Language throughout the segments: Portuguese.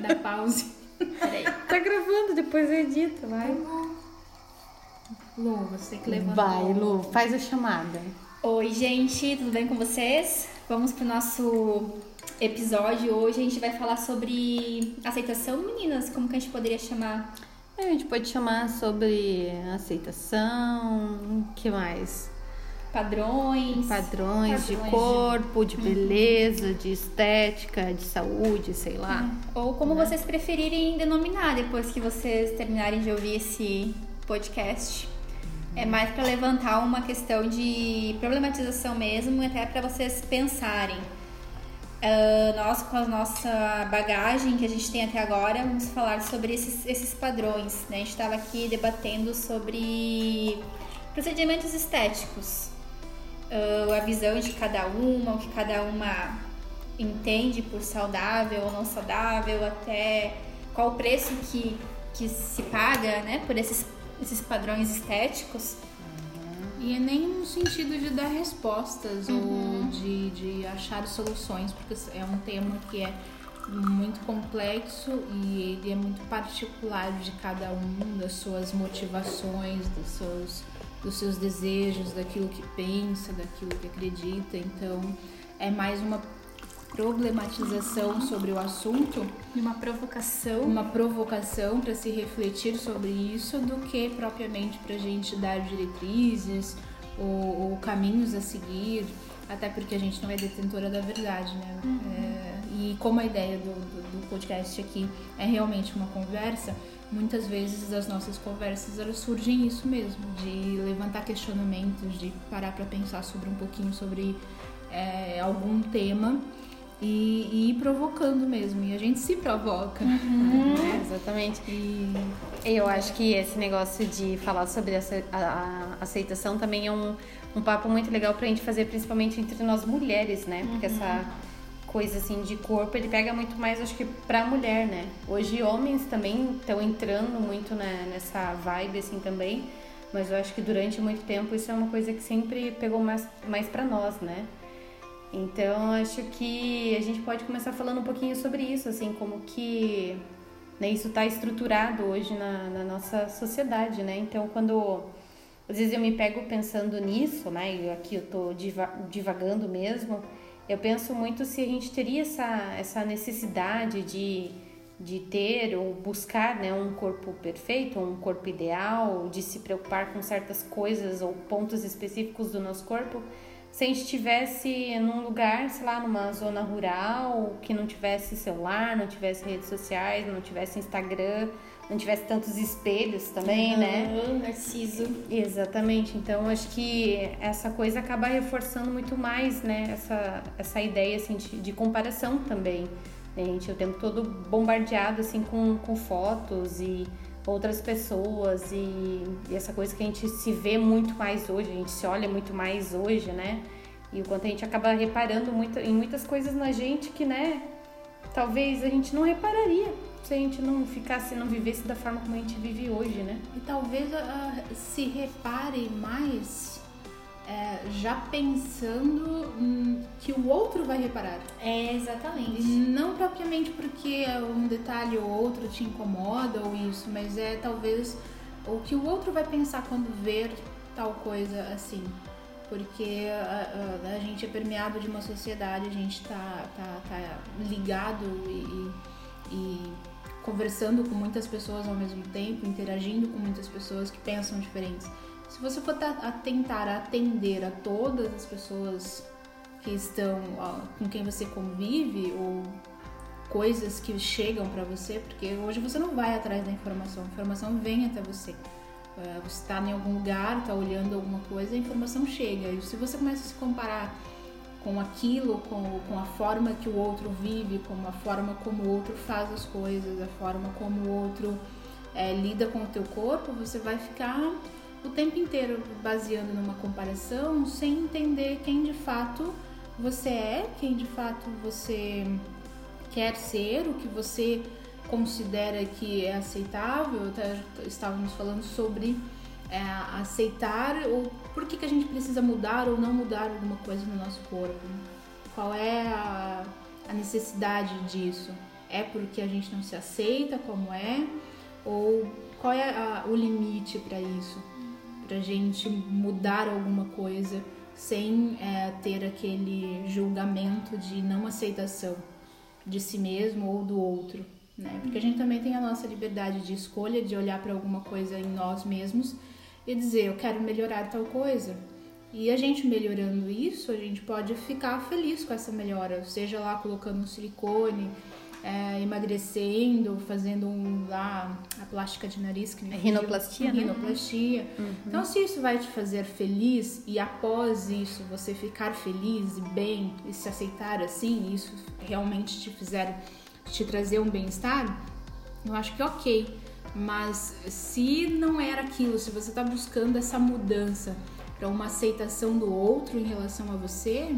Dá pause. Peraí. Tá gravando, depois eu edito, vai. Lu, você que levantou. Vai, Lu, faz a chamada. Oi, gente, tudo bem com vocês? Vamos pro nosso episódio. Hoje a gente vai falar sobre aceitação, meninas. Como que a gente poderia chamar? A gente pode chamar sobre aceitação, o que mais? Padrões. Padrões de Padrões corpo, de beleza, de estética, de saúde, sei lá. Ou como vocês preferirem denominar depois que vocês terminarem de ouvir esse podcast. É mais para levantar uma questão de problematização mesmo, e até para vocês pensarem. Ah, nós, com a nossa bagagem que a gente tem até agora, vamos falar sobre esses, esses padrões. Né? A gente estava aqui debatendo sobre procedimentos estéticos, Ah, a visão de cada uma, o que cada uma entende por saudável ou não saudável, até qual o preço que, que se paga né, por esses, esses padrões estéticos. E é nem no sentido de dar respostas ou de, de achar soluções, porque é um tema que é muito complexo e ele é muito particular de cada um, das suas motivações, dos seus, dos seus desejos, daquilo que pensa, daquilo que acredita. Então, é mais uma problematização sobre o assunto Uma provocação. uma provocação para se refletir sobre isso do que propriamente para a gente dar diretrizes ou, ou caminhos a seguir, até porque a gente não é detentora da verdade, né? É, e como a ideia do, do, do podcast aqui é realmente uma conversa, muitas vezes das nossas conversas elas surgem isso mesmo, de levantar questionamentos, de parar para pensar sobre um pouquinho sobre é, algum tema e, e ir provocando mesmo. E a gente se provoca. É, exatamente. E Eu acho que esse negócio de falar sobre essa, a, aceitação também é um, um papo muito legal pra gente fazer, principalmente entre nós mulheres, né? Porque essa coisa assim de corpo, ele pega muito mais, acho que, pra mulher, né? Hoje homens também estão entrando muito né, nessa vibe assim também, mas eu acho que durante muito tempo isso é uma coisa que sempre pegou mais, mais pra nós, né? Então acho que a gente pode começar falando um pouquinho sobre isso, assim, como que né, isso está estruturado hoje na, na nossa sociedade, né? Então quando às vezes eu me pego pensando nisso, né? E aqui eu tô diva divagando mesmo. Eu penso muito se a gente teria essa, essa necessidade de, de ter ou buscar né, um corpo perfeito, um corpo ideal, de se preocupar com certas coisas ou pontos específicos do nosso corpo, se a gente estivesse num lugar, sei lá, numa zona rural, que não tivesse celular, não tivesse redes sociais, não tivesse Instagram, não tivesse tantos espelhos também, né? Aham, Narciso. Exatamente. Então acho que essa coisa acaba reforçando muito mais, né? Essa, essa ideia assim de, de comparação também. A gente o tempo todo bombardeado assim com, com fotos e outras pessoas e, e essa coisa que a gente se vê muito mais hoje, a gente se olha muito mais hoje, né? E o quanto a gente acaba reparando muito, em muitas coisas na gente que, né? Talvez a gente não repararia se a gente não ficasse, não vivesse da forma como a gente vive hoje, né? E talvez ah, se repare mais é, já pensando hum, que o outro vai reparar. É, exatamente. Não propriamente porque um detalhe ou outro te incomoda ou isso, mas é talvez o que o outro vai pensar quando ver tal coisa assim. Porque a, a- a gente é permeado de uma sociedade, a gente tá, tá, tá ligado e, e conversando com muitas pessoas ao mesmo tempo, interagindo com muitas pessoas que pensam diferentes. Se você for tentar atender a todas as pessoas que estão ó, com quem você convive ou coisas que chegam pra você, porque hoje você não vai atrás da informação, a informação vem até você. É, Você está em algum lugar, está olhando alguma coisa, a informação chega. E se você começa a se comparar com aquilo, com, com a forma que o outro vive, com a forma como o outro faz as coisas, a forma como o outro é, lida com o teu corpo, você vai ficar o tempo inteiro baseando numa comparação sem entender quem de fato você é, quem de fato você quer ser, o que você considera que é aceitável. Até estávamos falando sobre é, aceitar ou por que, que a gente precisa mudar ou não mudar alguma coisa no nosso corpo. Qual é a, a necessidade disso? é porque a gente não se aceita como é? Ou qual é a, o limite para isso? Pra gente mudar alguma coisa sem é, ter aquele julgamento de não aceitação de si mesmo ou do outro, né? Porque a gente também tem a nossa liberdade de escolha, de olhar para alguma coisa em nós mesmos e dizer, eu quero melhorar tal coisa. E a gente melhorando isso, a gente pode ficar feliz com essa melhora, seja lá colocando um silicone, é, emagrecendo, fazendo um, lá a plástica de nariz que me rinoplastia, né? rinoplastia. Uhum. Então, se isso vai te fazer feliz e após isso você ficar feliz e bem e se aceitar assim, isso realmente te fizer te trazer um bem-estar, eu acho que ok. Mas se não era aquilo, se você está buscando essa mudança para uma aceitação do outro em relação a você,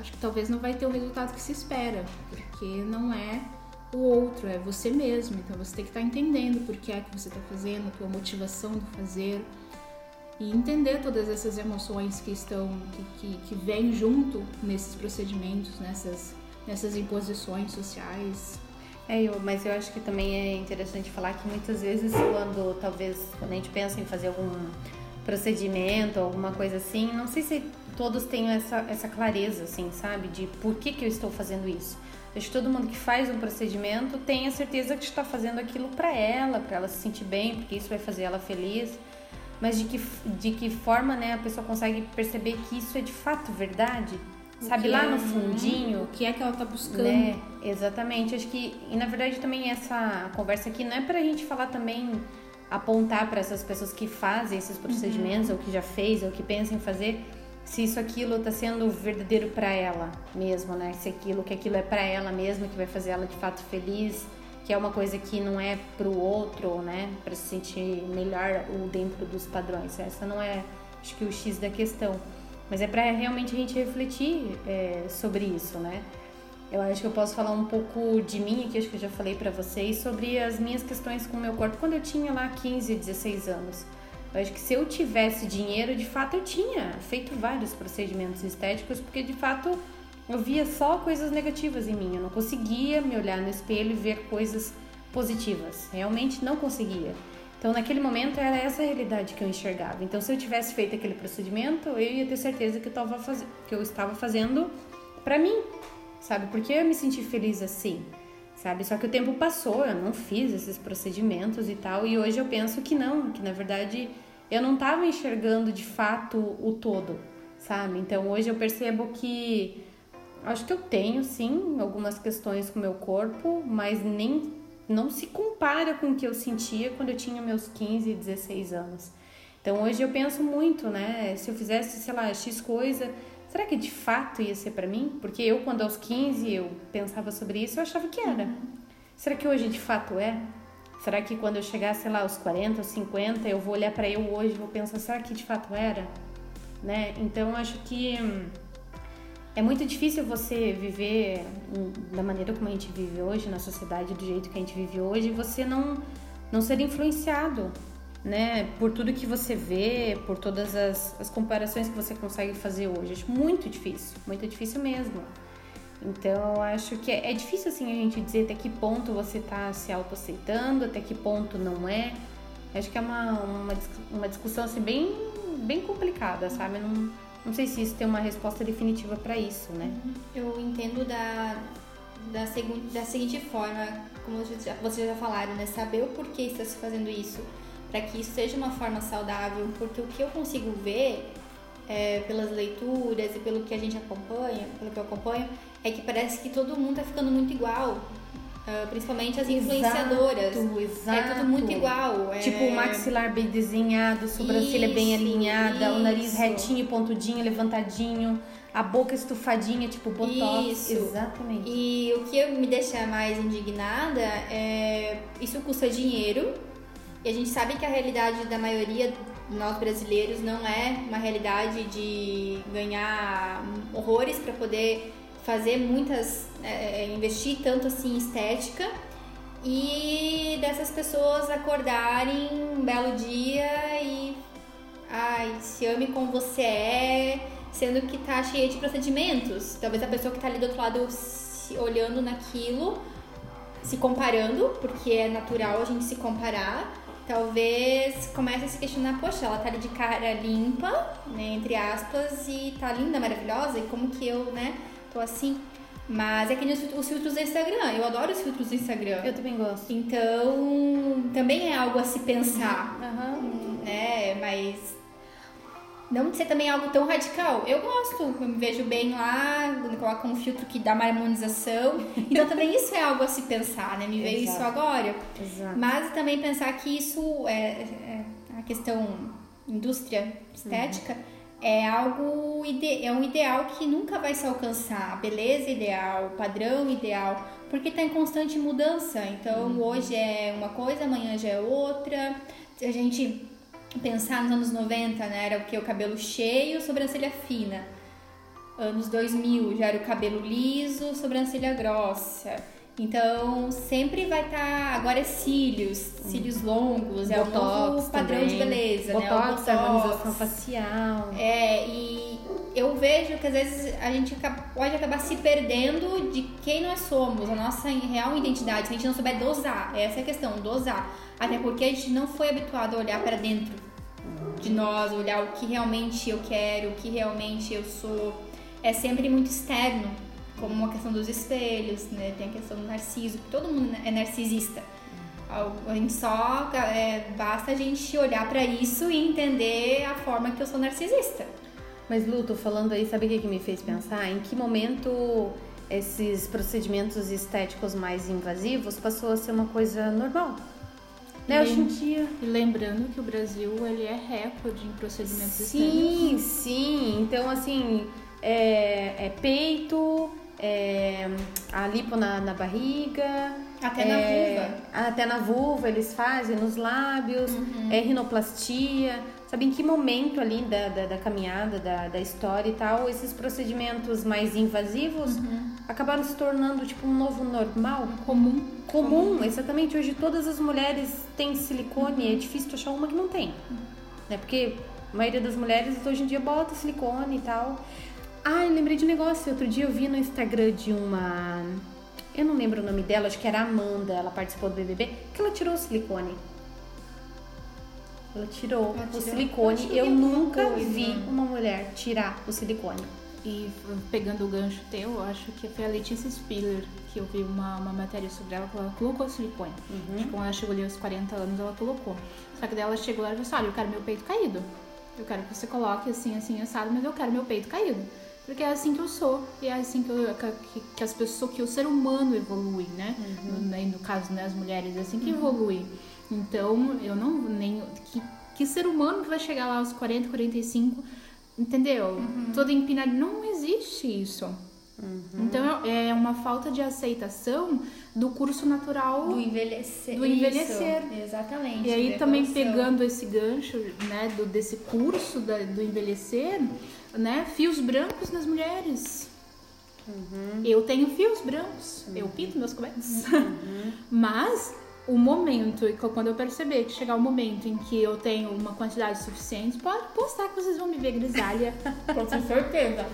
acho que talvez não vai ter o resultado que se espera, porque não é o outro, é você mesmo. Então você tem que estar tá entendendo por que é que você está fazendo, a tua motivação do fazer e entender todas essas emoções que estão que, que, que vêm junto nesses procedimentos, nessas nessas imposições sociais. É, eu, mas eu acho que também é interessante falar que muitas vezes quando talvez quando a gente pensa em fazer algum procedimento, alguma coisa assim, não sei se todos têm essa, essa clareza, assim, sabe? De por que, que eu estou fazendo isso. Acho que todo mundo que faz um procedimento tem a certeza que está fazendo aquilo para ela, para ela se sentir bem, porque isso vai fazer ela feliz. Mas de que, de que forma né, a pessoa consegue perceber que isso é de fato verdade? Sabe, lá é, no fundinho. O que é que ela tá buscando? Né? Exatamente. Acho que, e na verdade também essa conversa aqui não é pra gente falar também, apontar para essas pessoas que fazem esses procedimentos, uhum. ou que já fez, ou que pensam em fazer, se isso aquilo tá sendo verdadeiro para ela mesmo, né? Se aquilo, que aquilo é para ela mesma, que vai fazer ela de fato feliz, que é uma coisa que não é pro outro, né? Para se sentir melhor ou dentro dos padrões. Essa não é, acho que o X da questão. Mas é para realmente a gente refletir é, sobre isso, né? Eu acho que eu posso falar um pouco de mim aqui, acho que eu já falei para vocês, sobre as minhas questões com o meu corpo quando eu tinha lá 15, 16 anos. Eu acho que se eu tivesse dinheiro, de fato eu tinha feito vários procedimentos estéticos, porque de fato eu via só coisas negativas em mim. Eu não conseguia me olhar no espelho e ver coisas positivas. Realmente não conseguia. Então, naquele momento, era essa a realidade que eu enxergava. Então, se eu tivesse feito aquele procedimento, eu ia ter certeza que eu, tava faz... que eu estava fazendo para mim, sabe? Porque eu me senti feliz assim, sabe? Só que o tempo passou, eu não fiz esses procedimentos e tal, e hoje eu penso que não, que na verdade eu não estava enxergando de fato o todo, sabe? Então, hoje eu percebo que acho que eu tenho sim algumas questões com o meu corpo, mas nem não se compara com o que eu sentia quando eu tinha meus 15, 16 anos. Então hoje eu penso muito, né? Se eu fizesse, sei lá, X coisa, será que de fato ia ser para mim? Porque eu, quando aos 15 eu pensava sobre isso, eu achava que era. Uhum. Será que hoje de fato é? Será que quando eu chegar, sei lá, aos 40 ou 50, eu vou olhar para eu hoje e vou pensar, será que de fato era? Né? Então acho que. Hum, é muito difícil você viver da maneira como a gente vive hoje, na sociedade do jeito que a gente vive hoje, e você não, não ser influenciado, né? Por tudo que você vê, por todas as, as comparações que você consegue fazer hoje. Acho muito difícil, muito difícil mesmo. Então, acho que é, é difícil assim a gente dizer até que ponto você está se autoaceitando, até que ponto não é. Acho que é uma, uma, uma discussão assim bem, bem complicada, sabe? Não, não sei se isso tem uma resposta definitiva para isso, né? Eu entendo da, da, segu, da seguinte forma, como vocês já falaram, né? Saber o porquê está se fazendo isso, para que isso seja uma forma saudável, porque o que eu consigo ver é, pelas leituras e pelo que a gente acompanha, pelo que eu acompanho, é que parece que todo mundo está ficando muito igual. Uh, principalmente as influenciadoras. Exato, exato. É tudo muito igual. É... Tipo, o maxilar bem desenhado, sobrancelha isso, bem alinhada, isso. o nariz retinho, pontudinho, levantadinho, a boca estufadinha, tipo botox. Isso. Exatamente. E o que me deixa mais indignada é isso custa dinheiro. E a gente sabe que a realidade da maioria nós brasileiros não é uma realidade de ganhar horrores para poder fazer muitas, é, é, investir tanto assim em estética e dessas pessoas acordarem um belo dia e ai, se ame como você é, sendo que tá cheia de procedimentos. Talvez a pessoa que tá ali do outro lado olhando naquilo se comparando, porque é natural a gente se comparar, talvez comece a se questionar, poxa, ela tá ali de cara limpa, né, entre aspas, e tá linda, maravilhosa, e como que eu, né, tô assim? Mas é que nem os filtros do Instagram. Eu adoro os filtros do Instagram. Eu também gosto. Então, também é algo a se pensar. Uhum. Né? Mas não ser também algo tão radical. Eu gosto, eu me vejo bem lá, coloca um filtro que dá uma harmonização. Então também isso é algo a se pensar, né? Me veio isso agora. Exato. Mas também pensar que isso é, é a questão indústria estética. Uhum é algo é um ideal que nunca vai se alcançar. A beleza ideal, o padrão ideal, porque está em constante mudança. Então uhum. hoje é uma coisa, amanhã já é outra. Se a gente pensar nos anos 90, né, era o que o cabelo cheio, sobrancelha fina. Anos 2000 já era o cabelo liso, sobrancelha grossa. Então, sempre vai estar. Tá, agora é cílios, cílios longos, é o novo padrão também. de beleza, botox, né? O botox, harmonização facial. É, e eu vejo que às vezes a gente pode acabar se perdendo de quem nós somos, a nossa real identidade, se a gente não souber dosar. Essa é a questão, dosar. Até porque a gente não foi habituado a olhar para dentro de nós, olhar o que realmente eu quero, o que realmente eu sou. É sempre muito externo como uma questão dos espelhos, né? Tem a questão do narciso, que todo mundo é narcisista. A gente só é, basta a gente olhar para isso e entender a forma que eu sou narcisista. Mas Lu, tô falando aí, sabe o que, que me fez pensar? Em que momento esses procedimentos estéticos mais invasivos passou a ser uma coisa normal? Né? Hoje em dia. E lembrando que o Brasil ele é recorde em procedimentos sim, estéticos. Sim, sim. Então, assim, é, é peito, é, a lipo na, na barriga. Até é, na vulva. Até na vulva eles fazem, nos lábios, uhum. é rinoplastia. Sabe em que momento ali da, da, da, caminhada, da, da história e tal, esses procedimentos mais invasivos uhum. acabaram se tornando tipo um novo normal? Comum. Comum, exatamente. Hoje todas as mulheres têm silicone, uhum. é difícil achar uma que não tem. Né? Porque a maioria das mulheres hoje em dia bota silicone e tal. Ah, eu lembrei de um negócio. Outro dia eu vi no Instagram de uma. Eu não lembro o nome dela, acho que era Amanda. Ela participou do BBB. Que ela tirou o silicone. Ela tirou, ela tirou o silicone. Eu, eu nunca coisa. vi uma mulher tirar o silicone. E pegando o gancho teu, acho que foi a Letícia Spiller que eu vi uma, uma matéria sobre ela que ela colocou silicone. Uhum. Tipo, quando ela chegou ali aos 40 anos, ela colocou. Só que daí ela chegou lá e disse: Olha, eu quero meu peito caído. Eu quero que você coloque assim, assim, assado, mas eu quero meu peito caído. Porque é assim que eu sou. E é assim que, eu, que, que as pessoas, que o ser humano evolui, né? Uhum. No, né, no, caso, né, as mulheres, é assim que uhum. evolui. Então, eu não nem. Que, que ser humano que vai chegar lá aos 40, 45, entendeu? Uhum. Todo empinado. Não existe isso. Uhum. Então é uma falta de aceitação do curso natural do envelhecer. Do envelhecer. Isso, exatamente. E aí também pegando esse gancho, né, do, desse curso da, do envelhecer, né, fios brancos nas mulheres. Uhum. Eu tenho fios brancos, uhum. eu pinto meus cobertos. Uhum. Mas o momento, quando eu perceber que chegar o momento em que eu tenho uma quantidade suficiente, pode postar que vocês vão me ver grisalha. Com certeza.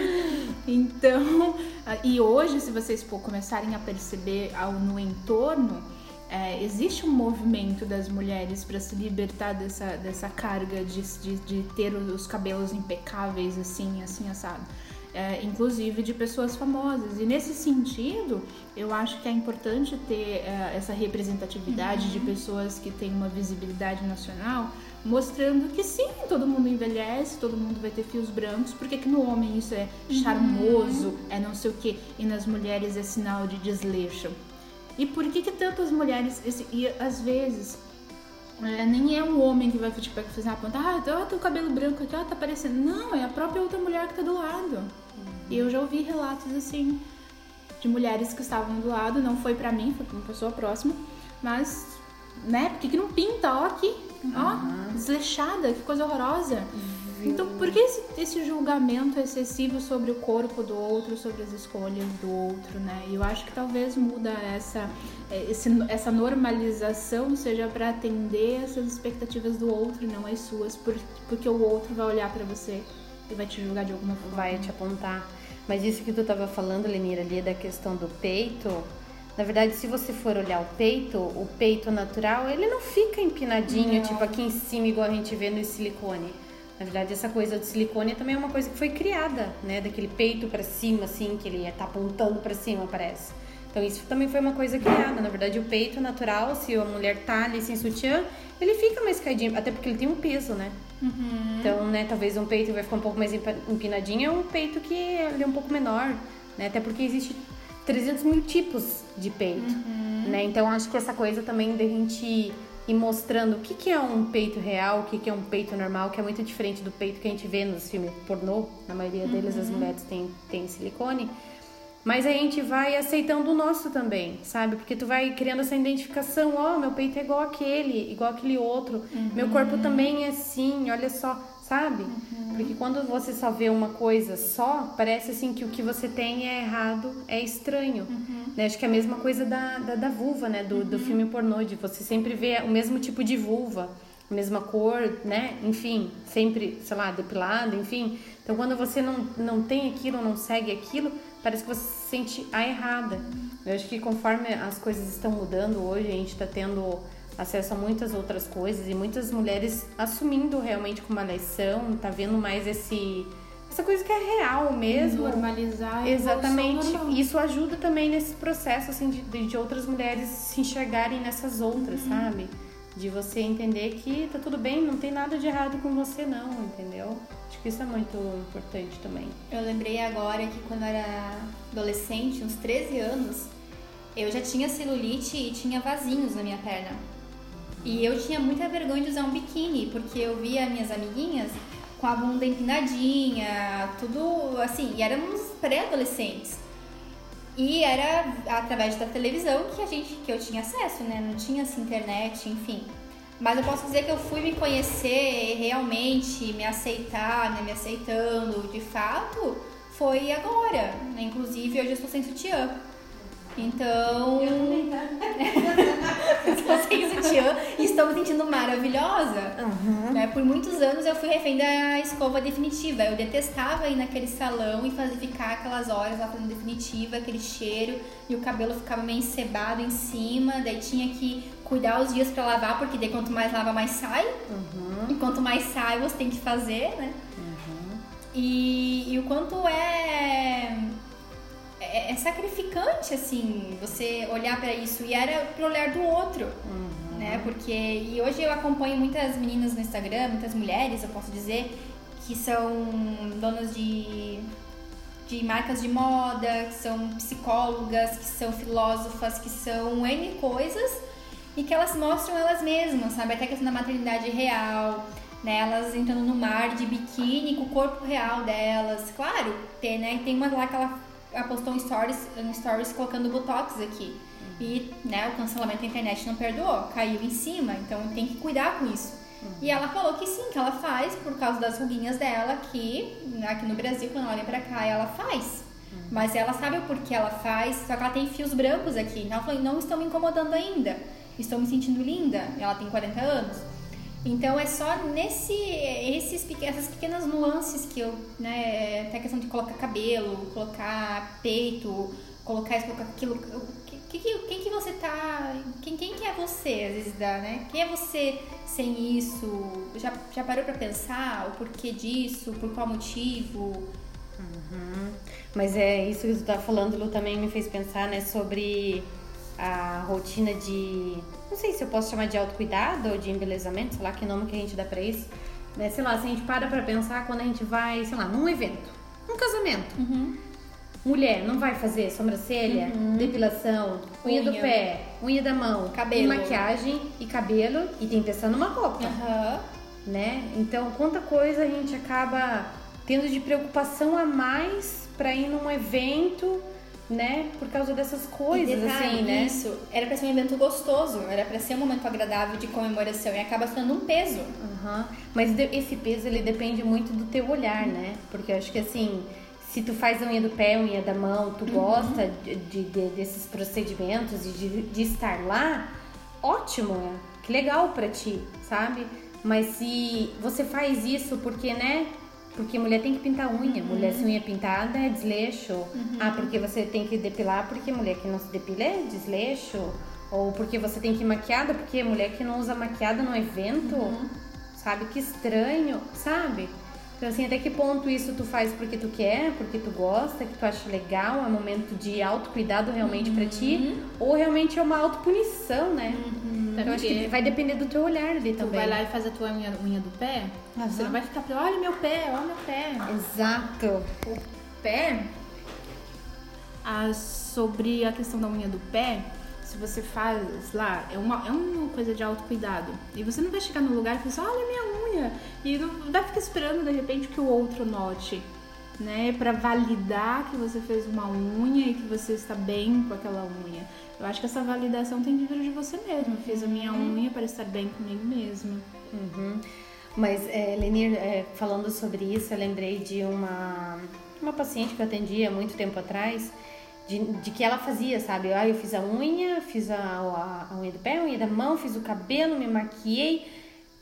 então, e hoje, se vocês começarem a perceber ao, no entorno, é, existe um movimento das mulheres para se libertar dessa, dessa carga de, de, de ter os cabelos impecáveis, assim, assim, assado é, inclusive de pessoas famosas. E nesse sentido, eu acho que é importante ter é, essa representatividade uhum. de pessoas que têm uma visibilidade nacional, mostrando que sim, todo mundo envelhece, todo mundo vai ter fios brancos, porque que no homem isso é uhum. charmoso, uhum. é não sei o que, e nas mulheres é sinal de desleixo. E por que que tantas mulheres, esse, e às vezes é, nem é um homem que vai tipo, fazer uma ponta, ah, ó, teu cabelo branco aqui, ó, tá aparecendo. Não, é a própria outra mulher que tá do lado. Uhum. E eu já ouvi relatos assim de mulheres que estavam do lado, não foi pra mim, foi pra uma pessoa próxima, mas, né, por que, que não pinta? Ó, aqui, uhum. ó, desleixada, que coisa horrorosa. Uhum. Então, por que esse, esse, julgamento excessivo sobre o corpo do outro, sobre as escolhas do outro, né? E eu acho que talvez muda essa, é, esse, essa normalização seja para atender essas expectativas do outro e não as suas, porque o outro vai olhar para você e vai te julgar de alguma forma. Vai te apontar. Mas isso que tu estava falando, Lenira, ali da questão do peito, Na verdade, se você for olhar o peito, o peito natural, ele não fica empinadinho, Não. tipo aqui em cima, igual a gente vê no silicone. Na verdade, essa coisa do silicone também é uma coisa que foi criada, né? Daquele peito pra cima, assim, que ele tá apontando pra cima, parece. Então, isso também foi uma coisa criada. Na verdade, o peito natural, se a mulher tá ali sem sutiã, ele fica mais caidinho, até porque ele tem um peso, né? Então, né, talvez um peito vai ficar um pouco mais empinadinho, é um peito que ele é um pouco menor, né? Até porque existe 300 mil tipos de peito, né? Então, acho que essa coisa também da gente ir mostrando o que, que é um peito real, o que, que é um peito normal, que é muito diferente do peito que a gente vê nos filmes pornô, na maioria deles as mulheres têm, têm silicone, mas a gente vai aceitando o nosso também, sabe? Porque tu vai criando essa identificação, ó, meu peito é igual aquele, igual aquele outro, meu corpo também é assim, olha só, sabe? Porque quando você só vê uma coisa só, parece assim que o que você tem é errado, é estranho. Né? Acho que é a mesma coisa da, da, da vulva, né? Do, do filme pornô, de você sempre vê o mesmo tipo de vulva, a mesma cor, né? Enfim, sempre, sei lá, depilada, enfim. Então quando você não, não tem aquilo, não segue aquilo, parece que você se sente a errada. Eu acho que conforme as coisas estão mudando hoje, a gente está tendo acesso a muitas outras coisas e muitas mulheres assumindo realmente como uma lição, tá vendo mais esse essa coisa que é real mesmo. Normalizar Exatamente. normal. Isso ajuda também nesse processo assim de, de de outras mulheres se enxergarem nessas outras, Uhum. sabe? De você entender que tá tudo bem, não tem nada de errado com você não, entendeu? Acho que isso é muito importante também. Eu lembrei agora que quando eu era adolescente, uns 13 anos, eu já tinha celulite e tinha vasinhos na minha perna. E eu tinha muita vergonha de usar um biquíni, porque eu via minhas amiguinhas com a bunda empinadinha, tudo assim, e éramos pré-adolescentes. E era através da televisão que a gente que eu tinha acesso, né? Não tinha assim, internet, enfim. Mas eu posso dizer que eu fui me conhecer realmente, me aceitar, né? me aceitando de fato, foi agora. Inclusive hoje eu estou sem sutiã. Então. Eu também, tá? sutiã e estou me sentindo maravilhosa. Né? Por muitos anos eu fui refém da escova definitiva. Eu detestava ir naquele salão e fazer ficar aquelas horas lá fazendo definitiva, aquele cheiro, e o cabelo ficava meio encebado em cima, daí tinha que cuidar os dias pra lavar, porque daí quanto mais lava, mais sai. E quanto mais sai, você tem que fazer, né? E, e o quanto é, é, é sacrificante, assim, você olhar pra isso. E era pro olhar do outro, né? Porque... E hoje eu acompanho muitas meninas no Instagram, muitas mulheres, eu posso dizer, que são donas de, de marcas de moda, que são psicólogas, que são filósofas, que são N coisas e que elas mostram elas mesmas, sabe? Até a questão da maternidade real, né? Elas entrando no mar de biquíni com o corpo real delas. Claro, tem, né? Tem uma lá que ela postou um stories, um stories colocando botox aqui. E, né, o cancelamento da internet não perdoou, caiu em cima, então tem que cuidar com isso. E ela falou que sim, que ela faz por causa das ruguinhas dela, que aqui no Brasil, quando ela vem pra cá, ela faz. Mas ela sabe o porquê ela faz, só que ela tem fios brancos aqui. Então ela falou, não estão me incomodando ainda. Estou me sentindo linda. Ela tem 40 anos. Então é só nesse, esses, essas pequenas nuances que eu, né, até a questão de colocar cabelo, colocar peito, colocar isso, colocar aquilo. que- que- que- Quem que você tá. Quem, quem que é você, às vezes dá, né? Quem é você sem isso? Já, já parou pra pensar o porquê disso? Por qual motivo? Mas é isso que tu tá falando, Lu, também me fez pensar, né, sobre a rotina de. Não sei se eu posso chamar de autocuidado ou de embelezamento, sei lá que nome que a gente dá pra isso. Né? Sei lá, se a gente para pra pensar quando a gente vai, sei lá, num evento, um casamento. Mulher não vai fazer sobrancelha, depilação, unha, do Unha. pé, unha da mão, Cabelo. e maquiagem e cabelo e tem pensando numa roupa Aham. né? Então, quanta coisa a gente acaba tendo de preocupação a mais pra ir num evento, né? Por causa dessas coisas, detalhe, assim, né? Isso, era pra ser um evento gostoso, era pra ser um momento agradável de comemoração e acaba sendo um peso. Aham. Mas esse peso, ele depende muito do teu olhar, né? Porque eu acho que, assim, se tu faz a unha do pé, a unha da mão, tu gosta de, de- de- desses procedimentos e de, de estar lá, ótimo, é. que legal pra ti, sabe? Mas se você faz isso porque, né, porque mulher tem que pintar unha. Uhum. Mulher sem unha pintada é desleixo. Uhum. Ah, porque você tem que depilar porque mulher que não se depila é desleixo. Ou porque você tem que ir maquiada porque mulher que não usa maquiada no evento. Uhum. Sabe? Que estranho, sabe? Então, assim, até que ponto isso tu faz porque tu quer, porque tu gosta, que tu acha legal, é um momento de autocuidado realmente uhum. para ti, ou realmente é uma autopunição, né? Uhum. Então, acho que vai depender do teu olhar ali tu também. Tu vai lá e faz a tua unha, unha do pé, uhum. você não vai ficar, olha meu pé, olha meu pé. Exato. O pé, sobre a questão da unha do pé, se você faz lá, é uma, é uma coisa de autocuidado. E você não vai chegar no lugar e falar assim, olha minha unha. E não vai ficar esperando de repente que o outro note. Né, para validar que você fez uma unha e que você está bem com aquela unha. Eu acho que essa validação tem de vir de você mesmo. Eu fiz a minha uhum. unha para estar bem comigo mesma. Uhum. Mas, é, Lenir, é, falando sobre isso, eu lembrei de uma, uma paciente que eu atendi há muito tempo atrás de, de que ela fazia, sabe? Ah, eu fiz a unha, fiz a, a, a unha do pé, a unha da mão, fiz o cabelo, me maquiei,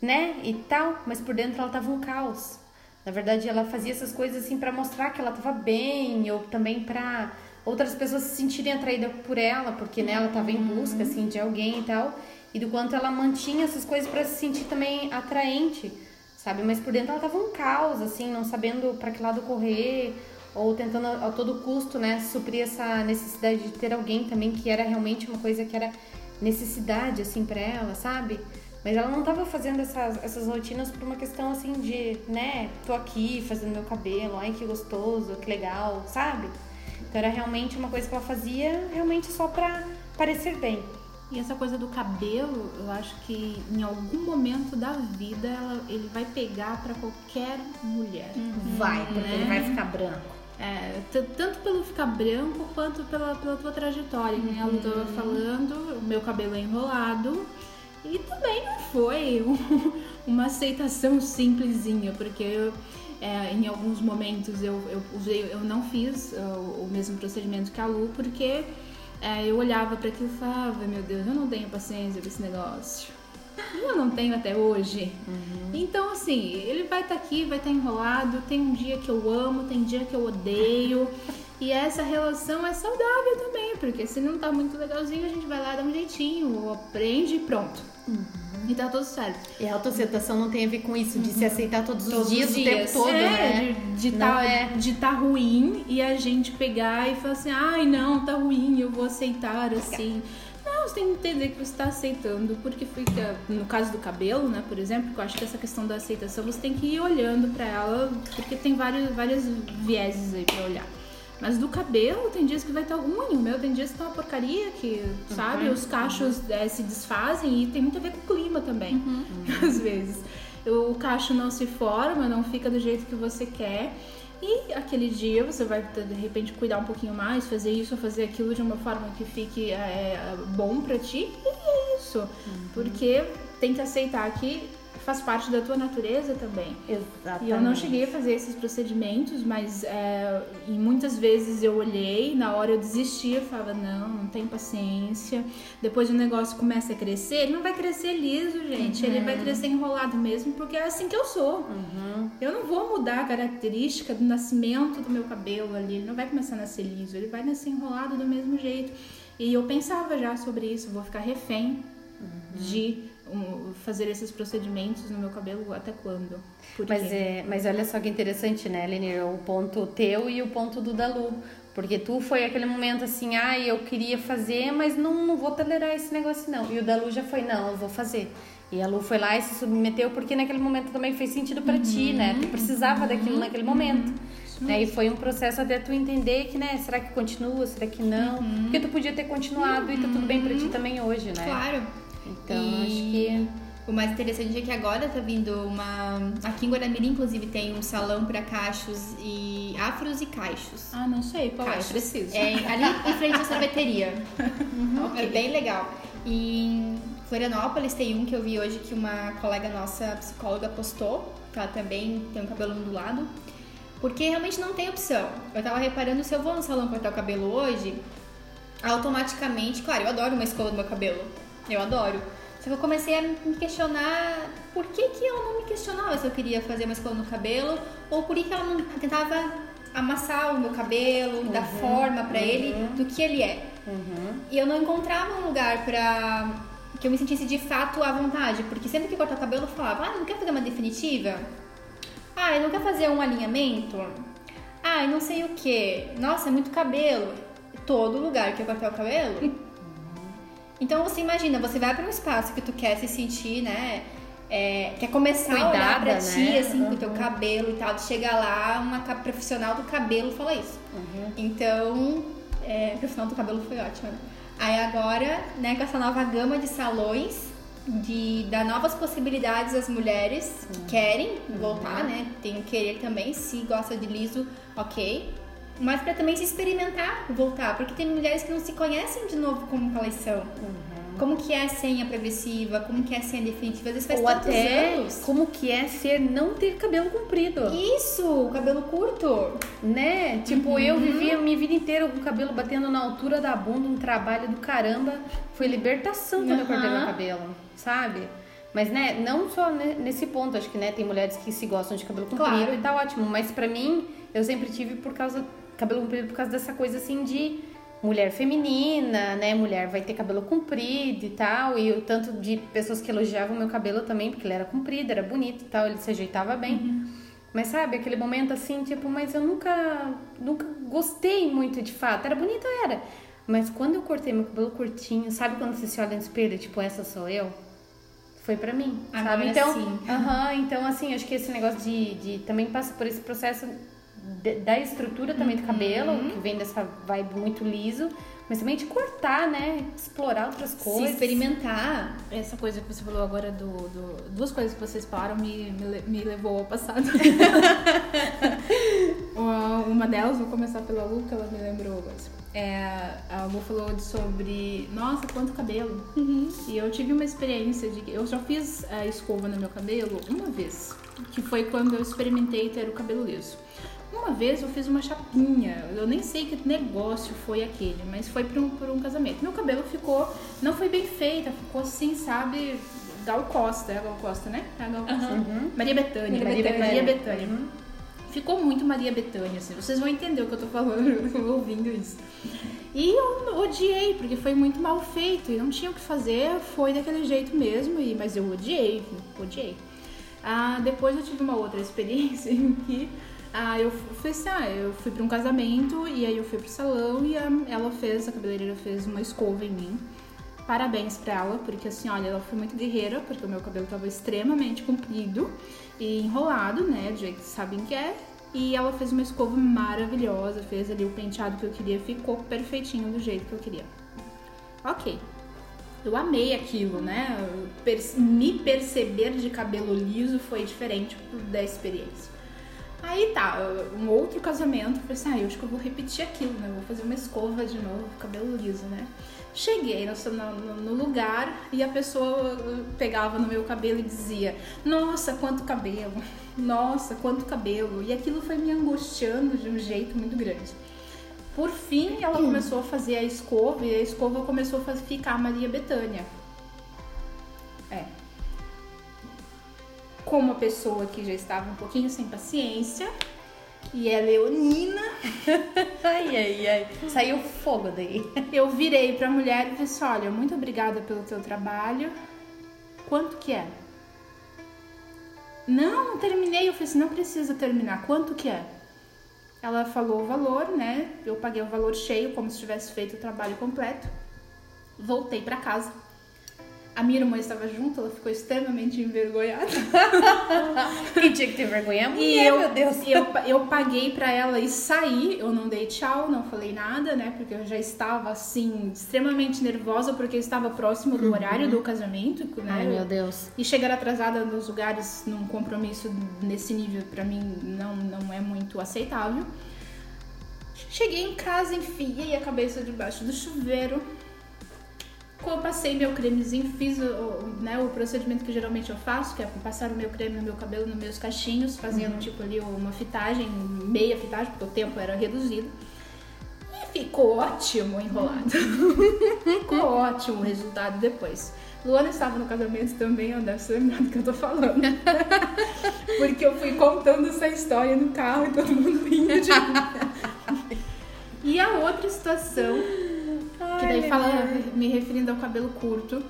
né? E tal, mas por dentro ela tava um caos. Na verdade, ela fazia essas coisas assim para mostrar que ela tava bem, ou também para outras pessoas se sentirem atraídas por ela, porque né, ela tava em busca assim de alguém e tal, e do quanto ela mantinha essas coisas para se sentir também atraente, sabe? Mas por dentro ela tava um caos assim, não sabendo para que lado correr, ou tentando a, todo custo, né, suprir essa necessidade de ter alguém também que era realmente uma coisa que era necessidade assim para ela, sabe? Mas ela não estava fazendo essas, essas rotinas por uma questão assim de, né, tô aqui fazendo meu cabelo, ai que gostoso, que legal, sabe? Então era realmente uma coisa que ela fazia realmente só para parecer bem. E essa coisa do cabelo, eu acho que em algum momento da vida ela, ele vai pegar para qualquer mulher. Uhum. Vai, porque né? ele vai ficar branco. É, tanto pelo ficar branco quanto pela, pela tua trajetória, né? A Lu tava uhum. falando, o meu cabelo é enrolado. E também não foi um, uma aceitação simplesinha, porque eu, é, em alguns momentos eu, eu, usei, eu não fiz uh, o mesmo procedimento que a Lu, porque é, eu olhava para aquilo e falava, meu Deus, eu não tenho paciência com esse negócio. Eu não tenho até hoje. Uhum. Então, assim, ele vai estar tá aqui, vai estar tá enrolado. Tem um dia que eu amo, tem dia que eu odeio. e essa relação é saudável também, porque se não tá muito legalzinho, a gente vai lá dar um jeitinho, aprende e pronto. Uhum. E tá tudo certo. E a autoaceitação não tem a ver com isso, de uhum. se aceitar todos, todos os dias, os dias, o tempo todo, é, né? De, de tá, é. de tá ruim e a gente pegar e falar assim, ai não, tá ruim, eu vou aceitar assim. Não, você tem que entender que você está aceitando, porque fica, no caso do cabelo, né, por exemplo, que eu acho que essa questão da aceitação você tem que ir olhando para ela, porque tem vários, várias vieses aí para olhar. Mas do cabelo, tem dias que vai estar ruim, o meu tem dias que tá uma porcaria, que, sabe, uhum. os cachos é, se desfazem e tem muito a ver com o clima também, uhum. às vezes. O cacho não se forma, não fica do jeito que você quer. E aquele dia você vai de repente cuidar um pouquinho mais, fazer isso, fazer aquilo de uma forma que fique é, bom para ti. E é isso. Uhum. Porque tem que aceitar que faz parte da tua natureza também. Exatamente. E eu não cheguei a fazer esses procedimentos, mas é, e muitas vezes eu olhei, na hora eu desistia, falava, não, não tenho paciência. Depois o negócio começa a crescer, ele não vai crescer liso, gente. Uhum. Ele vai crescer enrolado mesmo, porque é assim que eu sou. Uhum. Eu não vou mudar a característica do nascimento do meu cabelo ali. Ele não vai começar a nascer liso, ele vai nascer enrolado do mesmo jeito. E eu pensava já sobre isso, vou ficar refém uhum. de fazer esses procedimentos no meu cabelo até quando? Mas, é, mas olha só que interessante, né, Lenir? O ponto teu e o ponto do Dalu. Porque tu foi aquele momento assim, ah, eu queria fazer, mas não, não vou tolerar esse negócio não. E o Dalu já foi, não, eu vou fazer. E a Lu foi lá e se submeteu porque naquele momento também fez sentido para uhum. ti, né? Tu precisava uhum. daquilo naquele momento. Uhum. Né? E foi um processo até tu entender que, né, será que continua, será que não? Uhum. Porque tu podia ter continuado e tá tudo bem para ti também hoje, né? Claro. Então, e... acho que o mais interessante é que agora tá vindo uma. Aqui em Guaramirim, inclusive, tem um salão para cachos e afros e caixos. Ah, não sei, qual é? Preciso. É ali em frente à sorveteria. uhum, okay. É bem legal. E em Florianópolis tem um que eu vi hoje que uma colega nossa, psicóloga, postou, que ela também tem um cabelo ondulado. Porque realmente não tem opção. Eu tava reparando, se eu vou no salão cortar o cabelo hoje, automaticamente, claro, eu adoro uma escova do meu cabelo. Eu adoro. Só que eu comecei a me questionar por que, que ela não me questionava se eu queria fazer uma escova no cabelo ou por que, que ela não tentava amassar o meu cabelo, dar forma pra ele do que ele é. Uhum. E eu não encontrava um lugar pra que eu me sentisse de fato à vontade, porque sempre que eu cortava o cabelo eu falava, ah, não quer fazer uma definitiva? Ah, não quer fazer um alinhamento? Ah, não sei o que. Nossa, é muito cabelo. Todo lugar que eu cortar o cabelo. Então você imagina, você vai para um espaço que tu quer se sentir, né? é, quer começar a olhar Cuidada, pra ti, né? assim, com o teu cabelo e tal, de chegar lá, uma profissional do cabelo fala isso. Então, é, profissional do cabelo foi ótimo. né? Aí agora, né, com essa nova gama de salões, de dar novas possibilidades às mulheres que querem voltar, né? Tem o querer também, se gosta de liso, ok. Mas pra também se experimentar voltar, porque tem mulheres que não se conhecem de novo como elas são. Como que é a senha progressiva, como que é a senha definitiva, às vezes faz Ou até anos. como que é ser não ter cabelo comprido. Isso, cabelo curto. Né? Tipo, Uhum. eu vivi a minha vida inteira com o cabelo batendo na altura da bunda, um trabalho do caramba. Foi libertação quando eu cortei meu cabelo, sabe? Mas, né, não só ne- nesse ponto, acho que, né, tem mulheres que se gostam de cabelo comprido Claro. e tá ótimo. Mas pra mim, eu sempre tive por causa, cabelo comprido por causa dessa coisa, assim, de mulher feminina, né? Mulher vai ter cabelo comprido e tal. E o tanto de pessoas que elogiavam meu cabelo também, porque ele era comprido, era bonito e tal, ele se ajeitava bem. Mas sabe, aquele momento assim, tipo, mas eu nunca, nunca gostei muito de fato. Era bonito, era. Mas quando eu cortei meu cabelo curtinho, sabe quando você se olha no espelho, tipo, essa sou eu? Foi pra mim, Agora sabe? Então, sim. aham, então assim, acho que esse negócio de, de também passa por esse processo de- da estrutura também do cabelo, Uhum. que vem dessa vibe muito liso, mas também de cortar, né? Explorar outras Se coisas. experimentar. Essa coisa que você falou agora do, do- duas coisas que vocês falaram me, me, me levou ao passado. uma, delas, vou começar pela Lu, que ela me lembrou. É, a Lu falou sobre, nossa, quanto cabelo. E eu tive uma experiência de que eu já fiz a escova no meu cabelo uma vez, que foi quando eu experimentei ter o cabelo liso. Uma vez eu fiz uma chapinha, eu nem sei que negócio foi aquele, mas foi por um, por um casamento. Meu cabelo ficou, não foi bem feita, ficou assim, sabe, Gal Costa, é a Gal Costa, né? É a Gal Costa. Maria Bethânia. Maria Bethânia. Maria Bethânia. Ficou muito Maria Bethânia, assim. Vocês vão entender o que eu tô falando ouvindo isso. E eu odiei, porque foi muito mal feito e não tinha o que fazer, foi daquele jeito mesmo, e, mas eu odiei, odiei. Ah, depois eu tive uma outra experiência em que ah, eu fui assim, ah, eu fui para um casamento e aí eu fui pro salão e a- ela fez, a cabeleireira fez uma escova em mim. Parabéns pra ela, porque assim, olha, ela foi muito guerreira, porque o meu cabelo tava extremamente comprido e enrolado, né, do jeito que sabem que é. E ela fez uma escova maravilhosa, fez ali o penteado que eu queria, ficou perfeitinho do jeito que eu queria. Ok. Eu amei aquilo, né? Per- me perceber de cabelo liso foi diferente da experiência. Aí tá, um outro casamento, eu falei assim, ah, eu acho que eu vou repetir aquilo, né? Eu vou fazer uma escova de novo, cabelo liso, né? Cheguei no, no- no lugar e a pessoa uh, pegava no meu cabelo e dizia, nossa, quanto cabelo, nossa, quanto cabelo. E aquilo foi me angustiando de um jeito muito grande. Por fim, ela começou a fazer a escova e a escova começou a ficar Maria Bethânia. É. Como uma pessoa que já estava um pouquinho sem paciência e é leonina, Ai, ai, ai. Saiu fogo daí. eu virei pra mulher e disse: Olha, muito obrigada pelo teu trabalho. Quanto que é? Não, terminei. Eu falei assim: Não precisa terminar. Quanto que é? Ela falou o valor, né? Eu paguei o valor cheio, como se tivesse feito o trabalho completo. Voltei pra casa. A minha irmã estava junto, ela ficou extremamente envergonhada. Quem tinha que ter vergonha? Mulher, E eu, meu Deus. Eu, eu paguei pra ela e saí. Eu não dei tchau, não falei nada, né? Porque eu já estava, assim, extremamente nervosa, porque eu estava próximo do horário do casamento, né? Ai, meu Deus. E chegar atrasada nos lugares num compromisso nesse nível, pra mim, não, não é muito aceitável. Cheguei em casa, enfiei a cabeça debaixo do chuveiro. Passei meu cremezinho, fiz o, né, o procedimento que geralmente eu faço, que é passar o meu creme no meu cabelo, nos meus cachinhos, fazendo tipo ali uma fitagem, meia fitagem, porque o tempo era reduzido. E Ficou ótimo enrolado. Ficou ótimo o resultado depois. Luana estava no casamento também, ó, deve ser lembrado do que eu tô falando. Porque eu fui contando essa história no carro e todo mundo rindo de mim. E a outra situação, que daí fala, me referindo ao cabelo curto.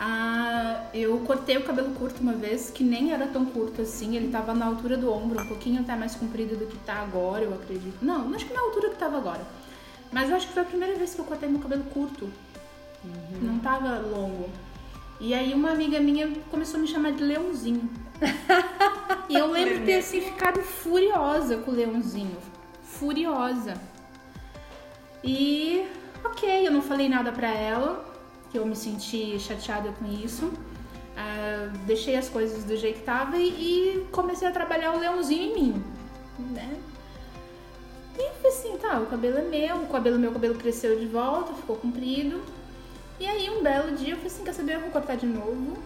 Ah, eu cortei o cabelo curto uma vez, que nem era tão curto assim, ele tava na altura do ombro, um pouquinho até mais comprido do que tá agora, eu acredito. Não, acho que na altura que tava agora. Mas eu acho que foi a primeira vez que eu cortei meu cabelo curto. Uhum. Não tava longo. E aí uma amiga minha começou a me chamar de Leãozinho. e eu lembro de ter assim ficado furiosa com o Leãozinho. Furiosa. E ok, eu não falei nada pra ela, que eu me senti chateada com isso. Uh, deixei as coisas do jeito que tava e, e, comecei a trabalhar o leãozinho em mim, né? E falei assim, tá, o cabelo é meu, o cabelo meu cabelo cresceu de volta, ficou comprido. E aí um belo dia eu falei assim, quer saber, eu vou cortar de novo.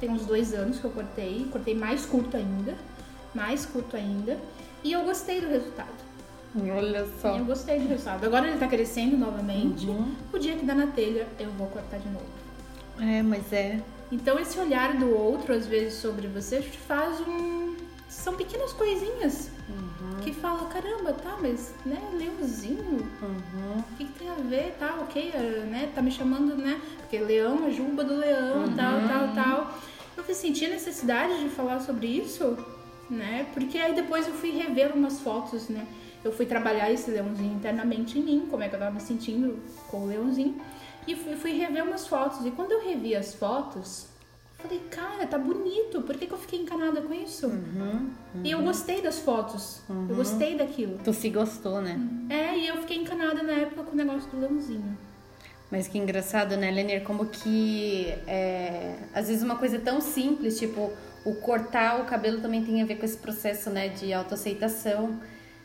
Tem uns dois anos que eu cortei, cortei mais curto ainda, mais curto ainda. E eu gostei do resultado. Olha só. E eu gostei do resultado. Agora ele tá crescendo novamente. Uhum. O dia que dá na telha, eu vou cortar de novo. É, mas é. Então esse olhar do outro, às vezes, sobre você, te faz um. São pequenas coisinhas uhum. que fala, caramba, tá, mas, né, leãozinho? Uhum. O que, que, tem a ver, tá, ok, eh, né, tá me chamando, né, porque leão, a juba do leão, uhum. tal, tal, tal. Eu senti necessidade de falar sobre isso, né, porque aí depois eu fui rever umas fotos, né, eu fui trabalhar esse leãozinho internamente em mim, como é que eu tava me sentindo com o leãozinho. E fui, fui rever umas fotos. E quando eu revi as fotos, falei, cara, tá bonito. Por que, que eu fiquei encanada com isso? Uhum, uhum. E eu gostei das fotos. Uhum. Eu gostei daquilo. Tu se gostou, né? É, e eu fiquei encanada na época com o negócio do leãozinho. Mas que engraçado, né, Lenir? Como que é, às vezes uma coisa tão simples, tipo o cortar o cabelo também tem a ver com esse processo, né, de autoaceitação.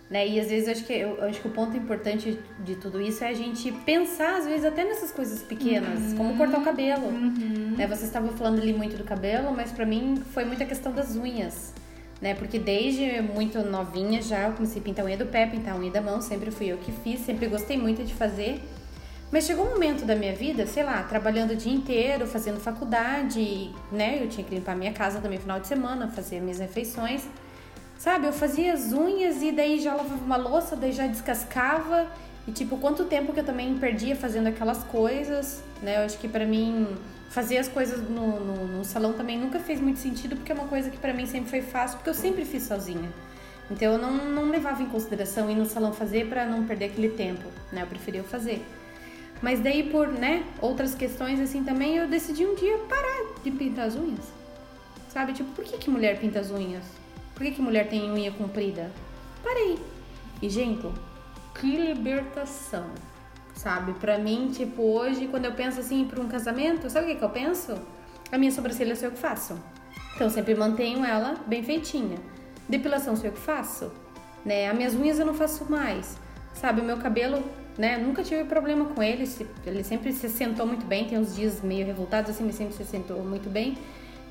Né? E às vezes eu acho que eu, acho que o ponto importante de tudo isso é a gente pensar, às vezes, até nessas coisas pequenas, uhum. como cortar o cabelo. Uhum. Né? Você estava falando ali muito do cabelo, mas para mim foi muita questão das unhas. Né? Porque desde muito novinha já eu comecei a pintar a unha do pé, pintar a unha da mão, sempre fui eu que fiz, sempre gostei muito de fazer. Mas chegou um momento da minha vida, sei lá, trabalhando o dia inteiro, fazendo faculdade, né? Eu tinha que limpar minha casa também final de semana, fazer minhas refeições. Sabe, eu fazia as unhas e daí já lavava uma louça, daí já descascava. E tipo, quanto tempo que eu também perdia fazendo aquelas coisas, né? Eu acho que para mim fazer as coisas no, no, no, salão também nunca fez muito sentido, porque é uma coisa que para mim sempre foi fácil, porque eu sempre fiz sozinha. Então eu não, não levava em consideração ir no salão fazer para não perder aquele tempo, né? Eu preferia fazer. Mas daí por, né, outras questões assim também, eu decidi um dia parar de pintar as unhas. Sabe? Tipo, por que que mulher pinta as unhas? Por que, que mulher tem unha comprida? Parei. E, gente, que libertação. Sabe? Pra mim, tipo, hoje, quando eu penso assim pra um casamento, sabe o que, que eu penso? A minha sobrancelha sou eu que faço. Então, sempre mantenho ela bem feitinha. Depilação sou eu que faço. Né? As minhas unhas eu não faço mais. Sabe? O meu cabelo, né? Nunca tive problema com ele. Ele sempre se sentou muito bem. Tem uns dias meio revoltados assim, mas sempre se sentou muito bem.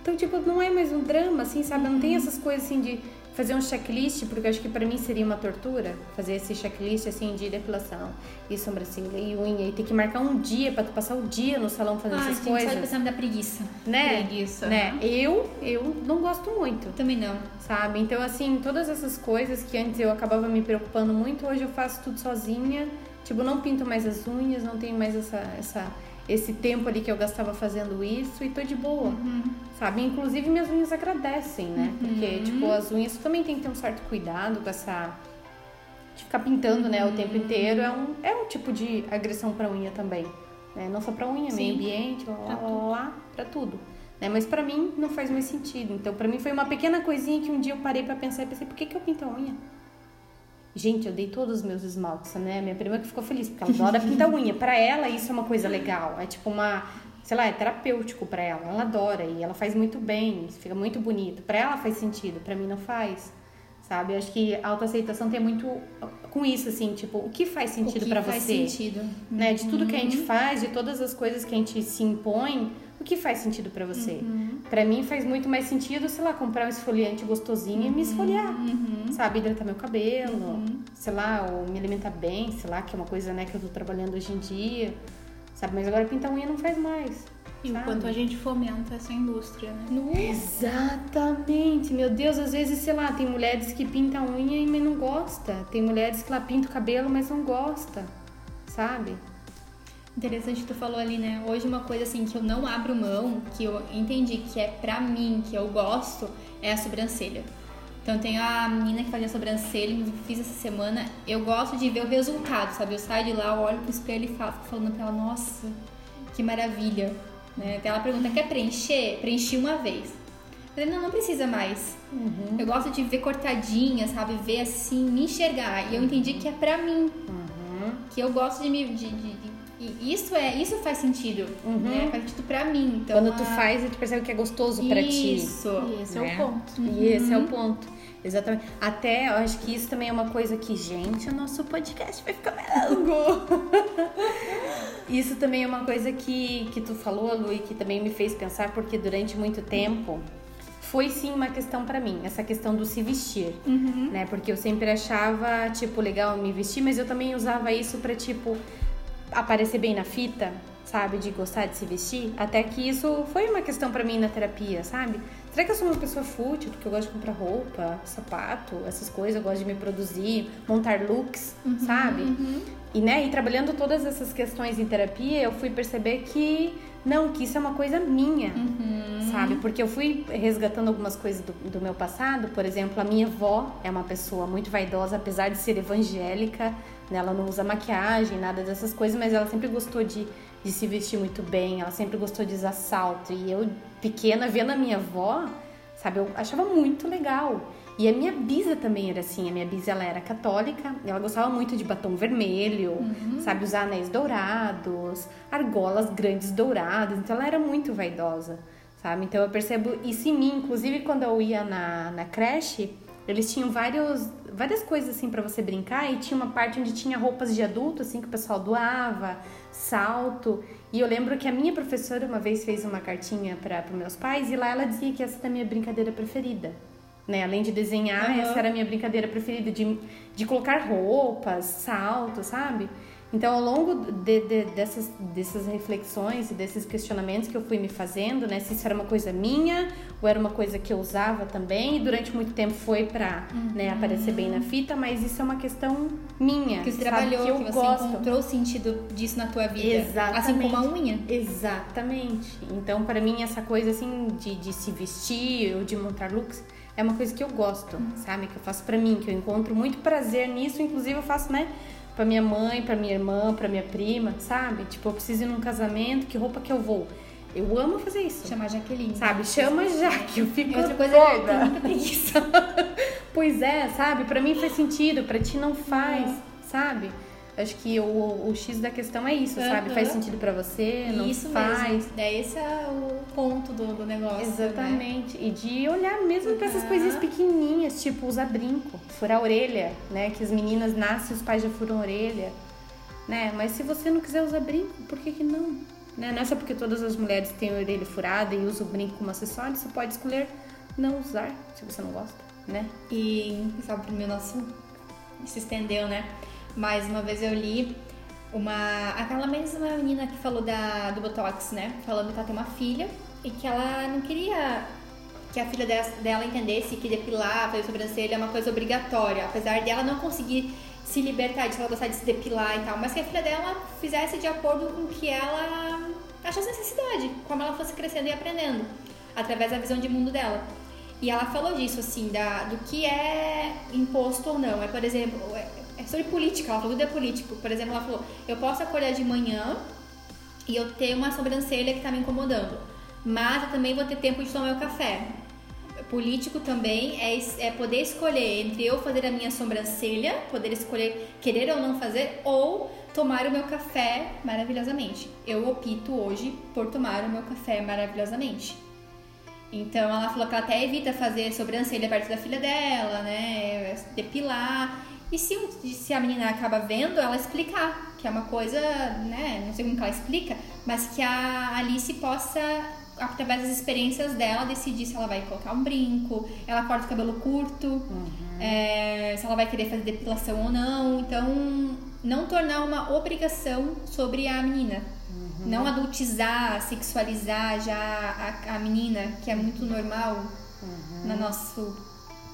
Então, tipo, não é mais um drama, assim, sabe? Não tem essas coisas assim de fazer um checklist, porque eu acho que para mim seria uma tortura fazer esse checklist assim de depilação e sobrancelha e unha e ter que marcar um dia para passar o dia no salão fazendo Ai, essas gente, coisas. Sabe pensando da preguiça. Né? Preguiça. Né? Eu, eu não gosto muito. Também não. Sabe? Então assim, todas essas coisas que antes eu acabava me preocupando muito, hoje eu faço tudo sozinha. Tipo, não pinto mais as unhas, não tenho mais essa essa esse tempo ali que eu gastava fazendo isso e tô de boa, uhum. sabe? Inclusive minhas unhas agradecem, né? Uhum. Porque, tipo, as unhas também tem que ter um certo cuidado com essa... De ficar pintando, uhum. né, o tempo inteiro é um, é um tipo de agressão pra unha também, né? Não só pra unha, Sim. meio ambiente, lá, lá, lá, lá, pra tudo. Né? Mas pra mim não faz mais sentido. Então, pra mim foi uma pequena coisinha que um dia eu parei pra pensar e pensei, por que que eu pinto a unha? Gente, eu dei todos os meus esmaltes, né? Minha prima que ficou feliz, porque ela adora pintar unha. Pra ela, isso é uma coisa legal. É tipo uma, sei lá, é terapêutico pra ela. Ela adora e ela faz muito bem, fica muito bonito. Pra ela faz sentido, pra mim não faz. Sabe? Eu acho que a autoaceitação tem muito com isso, assim, tipo, o que faz sentido para você? faz sentido. Né? De tudo que a gente uhum. faz, de todas as coisas que a gente se impõe, o que faz sentido para você? Uhum. Para mim faz muito mais sentido, sei lá, comprar um esfoliante gostosinho uhum. e me esfoliar, uhum. sabe? Hidratar meu cabelo, uhum. sei lá, ou me alimentar bem, sei lá, que é uma coisa, né, que eu tô trabalhando hoje em dia, sabe? Mas agora pintar unha não faz mais. E o quanto a gente fomenta essa indústria, né? Exatamente, meu Deus, às vezes, sei lá, tem mulheres que pintam unha e não gosta. Tem mulheres que lá pintam o cabelo, mas não gosta, sabe? Interessante que tu falou ali, né? Hoje uma coisa assim que eu não abro mão, que eu entendi que é pra mim, que eu gosto, é a sobrancelha. Então tem a menina que fazia sobrancelha, fiz essa semana. Eu gosto de ver o resultado, sabe? Eu saio de lá, olho pro espelho e falo, falando pra ela, nossa, que maravilha. Né? Até ela pergunta, quer preencher? Preenchi uma vez. Eu falei, não, não precisa mais. Uhum. Eu gosto de ver cortadinha, sabe? Ver assim, me enxergar. E eu entendi que é pra mim. Uhum. Que eu gosto de me. De, de- de- e isso é, isso faz sentido, né? Faz sentido pra mim. Então, Quando tu a- faz, tu percebe que é gostoso pra ti. Isso. E esse é né? o ponto. E esse é o ponto. Exatamente. Até eu acho que isso também é uma coisa que, gente, o nosso podcast vai ficar mais longo. isso também é uma coisa que, que tu falou, Lu, e que também me fez pensar, porque durante muito tempo foi sim uma questão pra mim, essa questão do se vestir, né? Porque eu sempre achava, tipo, legal me vestir, mas eu também usava isso pra, tipo, aparecer bem na fita, sabe? De gostar de se vestir. Até que isso foi uma questão pra mim na terapia, sabe? Será que eu sou uma pessoa fútil? Porque eu gosto de comprar roupa, sapato, essas coisas, eu gosto de me produzir, montar looks, sabe? E, né, e trabalhando todas essas questões em terapia, eu fui perceber que não, que isso é uma coisa minha, sabe? Porque eu fui resgatando algumas coisas do, do meu passado. Por exemplo, a minha avó é uma pessoa muito vaidosa, apesar de ser evangélica, né? Ela não usa maquiagem, nada dessas coisas, mas ela sempre gostou de, de se vestir muito bem, ela sempre gostou de usar salto. E eu, pequena, vendo a minha avó, sabe, eu achava muito legal. E a minha bisa também era assim, a minha bisa ela era católica, ela gostava muito de batom vermelho, sabe, usar anéis dourados, argolas grandes douradas, então ela era muito vaidosa, sabe? Então eu percebo isso em mim, inclusive quando eu ia na, na creche, eles tinham vários, várias coisas assim para você brincar e tinha uma parte onde tinha roupas de adulto assim que o pessoal doava, salto. E eu lembro que a minha professora uma vez fez uma cartinha para os meus pais e lá ela dizia que essa era a minha brincadeira preferida. Né? Além de desenhar, Aham. essa era a minha brincadeira preferida de, de colocar roupas, saltos, sabe? Então, ao longo de- de- dessas, dessas reflexões e desses questionamentos que eu fui me fazendo, né? Se isso era uma coisa minha ou era uma coisa que eu usava também, e durante muito tempo foi pra né, aparecer bem na fita, mas isso é uma questão minha. Que você sabe? trabalhou, que eu que, você gosto. encontrou o sentido disso na tua vida. Exatamente. Assim como a unha. Exatamente. Então, para mim, essa coisa assim de, de se vestir ou de montar looks é uma coisa que eu gosto, sabe? Que eu faço pra mim, que eu encontro muito prazer nisso. Inclusive, eu faço, né? Pra minha mãe, pra minha irmã, pra minha prima, sabe? Tipo, eu preciso ir num casamento, que roupa que eu vou? Eu amo fazer isso. Chamar Jaqueline. Sabe? Chama que eu fico E outra coisa é toda. ter muita preguiça. Pois é, sabe? Pra mim faz sentido, pra ti não faz, sabe? Acho que o, o X da questão é isso, sabe? Aham. Faz sentido pra você, não Isso faz. mesmo. Daí esse é o ponto do, do negócio. Né? Exatamente. E de olhar mesmo pra essas Uhum. coisinhas pequenininhas, tipo usar brinco, furar a orelha, né? Que as meninas nascem e os pais já furam a orelha, né? Mas se você não quiser usar brinco, por que que não? Né? Não é só porque todas as mulheres têm a orelha furada e usam o brinco como acessório, você pode escolher não usar, se você não gosta, né? E sabe, meu nosso se estendeu, né? Mais uma vez eu li uma. Aquela mesma menina que falou da, do Botox, né? Falando que ela tem uma filha e que ela não queria que a filha dela, entendesse que depilar, fazer sobrancelha é uma coisa obrigatória. Apesar dela não conseguir se libertar disso, ela gostar de se depilar e tal, mas que a filha dela fizesse de acordo com o que ela achasse necessidade, como ela fosse crescendo e aprendendo, através da visão de mundo dela. E ela falou disso, assim, da, do que é imposto ou não. É, por exemplo, é, sobre política, ela falou tudo é político. Por exemplo, ela falou, eu posso acordar de manhã e eu ter uma sobrancelha que tá me incomodando. Mas eu também vou ter tempo de tomar meu café. Político também é, é poder escolher entre eu fazer a minha sobrancelha, poder escolher querer ou não fazer, ou tomar o meu café maravilhosamente. Eu opto hoje por tomar o meu café maravilhosamente. Então ela falou que ela até evita fazer sobrancelha perto da filha dela, né? Depilar. E se, se a menina acaba vendo, ela explicar, que é uma coisa, né? Não sei como que ela explica, mas que a Alice possa através das experiências dela, decidir se ela vai colocar um brinco, ela corta o cabelo curto, Uhum. é, se ela vai querer fazer depilação ou não. Então, não tornar uma obrigação sobre a menina. Uhum. Não adultizar, sexualizar já a, a menina, que é muito normal Uhum. na nosso,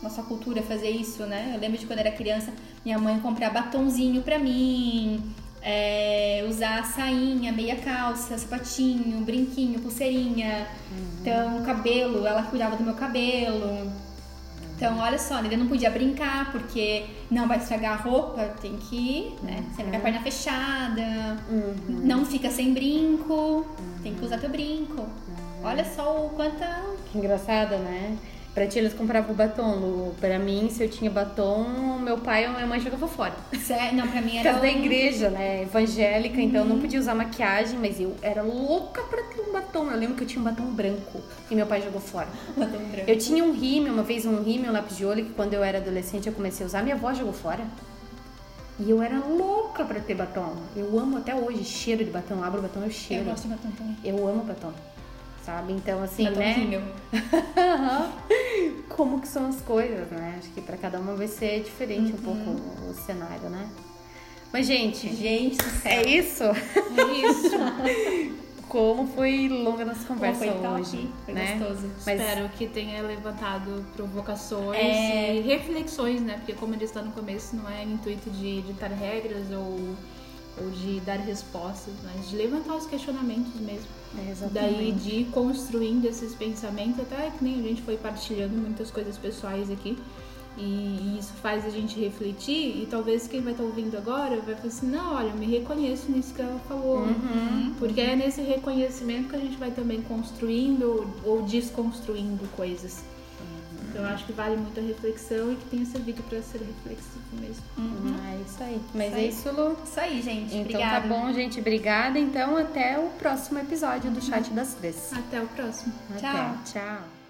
nossa cultura fazer isso, né? Eu lembro de quando era criança, minha mãe comprar batonzinho pra mim, é, usar sainha, meia calça, sapatinho, brinquinho, pulseirinha. Então, cabelo, ela cuidava do meu cabelo. Então, olha só, ele não podia brincar porque não vai estragar a roupa, tem que, né? Sempre com a perna fechada, Uhum. não fica sem brinco, tem que usar teu brinco. Olha só o quanta Que engraçado, né? Pra ti eles compravam batom. Lu. Pra mim, se eu tinha batom, meu pai ou minha mãe jogava fora. Sé- Não, pra mim Por era. causa da um- igreja, né? Evangélica, então não podia usar maquiagem, mas eu era louca pra ter um batom. Eu lembro que eu tinha um batom branco e meu pai jogou fora. batom branco. Eu tinha um rímel, uma vez um rímel, um lápis de olho, que quando eu era adolescente eu comecei a usar, minha avó jogou fora. E eu era louca pra ter batom. Eu amo até hoje, cheiro de batom. Abro o batom, eu Eu cheiro. gosto de batom também. Eu amo batom. Sabe? Então, assim, batom né? Como que são as coisas, né? Acho que pra cada uma vai ser diferente um Uhum. pouco o cenário, né? Mas, gente, Gente é isso? É isso. Como foi longa nossa Pô, conversa foi top, hoje, foi né? gostoso. Mas- Espero que tenha levantado provocações É. e reflexões, né? Porque como ele está no começo, não é intuito de ditar regras ou, ou de dar respostas, mas de levantar os questionamentos mesmo. É. Daí de ir construindo esses pensamentos, até que nem a gente foi partilhando muitas coisas pessoais aqui. E isso faz a gente refletir e talvez quem vai estar ouvindo agora vai falar assim, não, olha, eu me reconheço nisso que ela falou. Uhum. Porque é nesse reconhecimento que a gente vai também construindo ou desconstruindo coisas. Então eu acho que vale muito a reflexão e que tenha servido para ser reflexivo mesmo. Uhum. É isso aí. Mas Isso é aí. isso, Lu. Isso aí, gente. Então Obrigada. tá bom, gente. Obrigada. Então até o próximo episódio do Chat das Três. Até o próximo. Até. Tchau. Tchau.